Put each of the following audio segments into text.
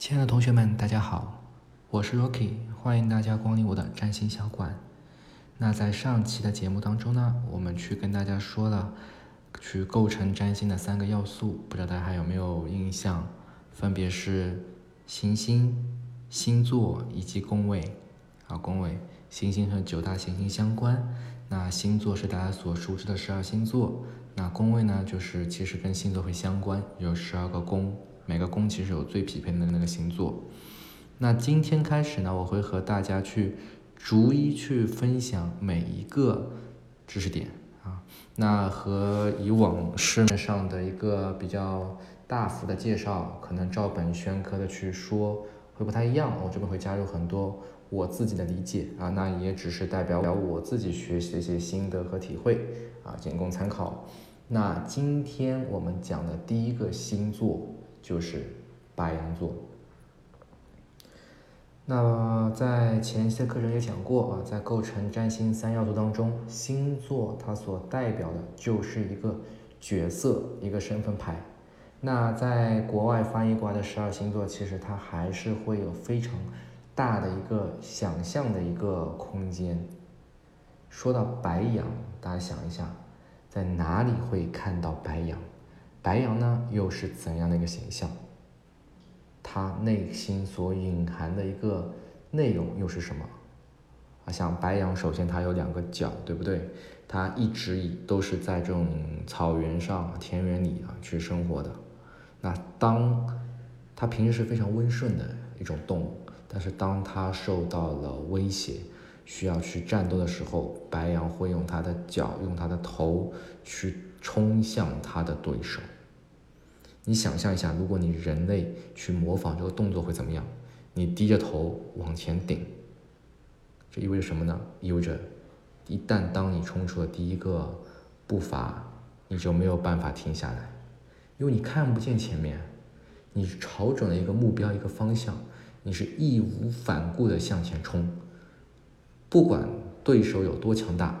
亲爱的同学们，大家好，我是 Rocky，欢迎大家光临我的占星小馆。那在上期的节目当中呢，我们去跟大家说了，去构成占星的三个要素，不知道大家还有没有印象？分别是行星、星座以及宫位。啊，宫位，行星和九大行星相关，那星座是大家所熟知的十二星座。那宫位呢，就是其实跟星座会相关，有十二个宫。每个宫其实有最匹配的那个星座。那今天开始呢，我会和大家去逐一去分享每一个知识点啊。那和以往市面上的一个比较大幅的介绍，可能照本宣科的去说会不太一样。我这边会加入很多我自己的理解啊，那也只是代表我自己学习的一些心得和体会啊，仅供参考。那今天我们讲的第一个星座。就是白羊座。那在前一些课程也讲过啊，在构成占星三要素当中，星座它所代表的就是一个角色，一个身份牌。那在国外翻译过来的十二星座，其实它还是会有非常大的一个想象的一个空间。说到白羊，大家想一下，在哪里会看到白羊？白羊呢，又是怎样的一个形象？他内心所隐含的一个内容又是什么？啊，像白羊，首先它有两个角，对不对？它一直以都是在这种草原上、田园里啊去生活的。那当它平时是非常温顺的一种动物，但是当它受到了威胁，需要去战斗的时候，白羊会用它的脚，用它的头去。冲向他的对手。你想象一下，如果你人类去模仿这个动作会怎么样？你低着头往前顶，这意味着什么呢？意味着，一旦当你冲出了第一个步伐，你就没有办法停下来，因为你看不见前面，你朝准了一个目标、一个方向，你是义无反顾的向前冲，不管对手有多强大，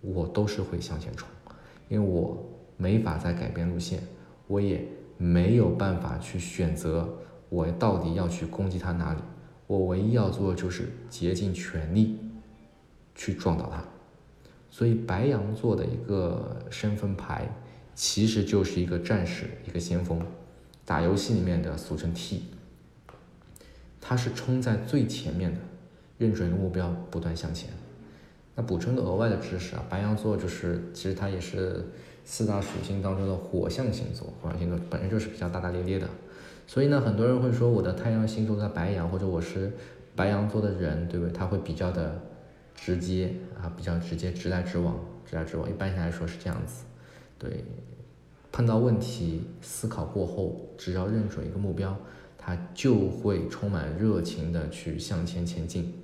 我都是会向前冲。因为我没法再改变路线，我也没有办法去选择我到底要去攻击他哪里。我唯一要做的就是竭尽全力去撞倒他。所以白羊座的一个身份牌，其实就是一个战士，一个先锋。打游戏里面的俗称 T，他是冲在最前面的，认准目标，不断向前。那补充个额外的知识啊，白羊座就是其实它也是四大属性当中的火象星座，火象星座本身就是比较大大咧咧的，所以呢，很多人会说我的太阳星座在白羊，或者我是白羊座的人，对不对？他会比较的直接啊，比较直接，直来直往，直来直往。一般性来说是这样子，对，碰到问题思考过后，只要认准一个目标，他就会充满热情的去向前前进。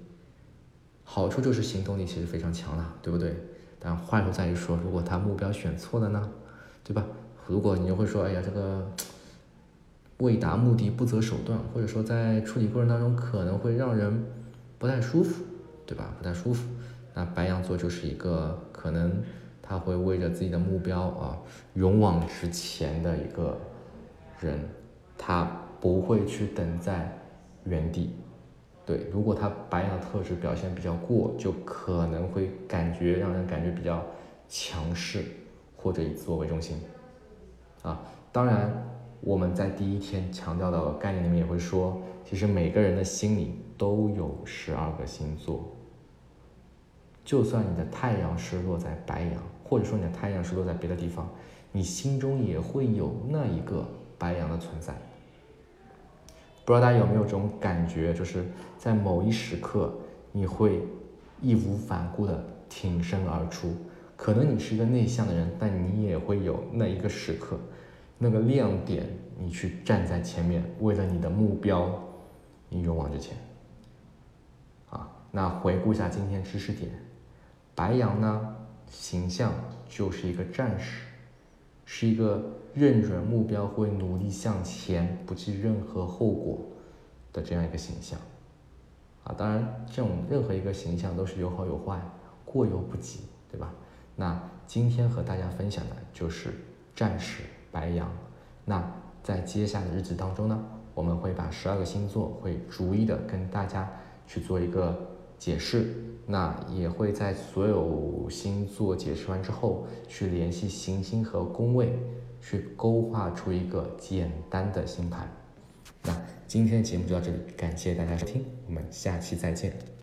好处就是行动力其实非常强了，对不对？但坏处在于说，如果他目标选错了呢，对吧？如果你就会说，哎呀，这个 为达目的不择手段，或者说在处理过程当中可能会让人不太舒服，对吧？不太舒服。那白羊座就是一个可能他会为着自己的目标啊勇往直前的一个人，他不会去等在原地。对，如果他白羊的特质表现比较过，就可能会感觉让人感觉比较强势，或者以自我为中心。啊，当然我们在第一天强调的概念里面也会说，其实每个人的心里都有十二个星座。就算你的太阳是落在白羊，或者说你的太阳是落在别的地方，你心中也会有那一个白羊的存在。不知道大家有没有这种感觉，就是在某一时刻，你会义无反顾的挺身而出。可能你是一个内向的人，但你也会有那一个时刻，那个亮点，你去站在前面，为了你的目标，你勇往直前。啊，那回顾一下今天知识点，白羊呢，形象就是一个战士，是一个。认准目标，会努力向前，不计任何后果的这样一个形象，啊，当然，这种任何一个形象都是有好有坏，过犹不及，对吧？那今天和大家分享的就是战士白羊。那在接下来的日子当中呢，我们会把十二个星座会逐一的跟大家去做一个解释，那也会在所有星座解释完之后，去联系行星和宫位，去勾画出一个简单的星盘。那今天的节目就到这里，感谢大家收听，我们下期再见。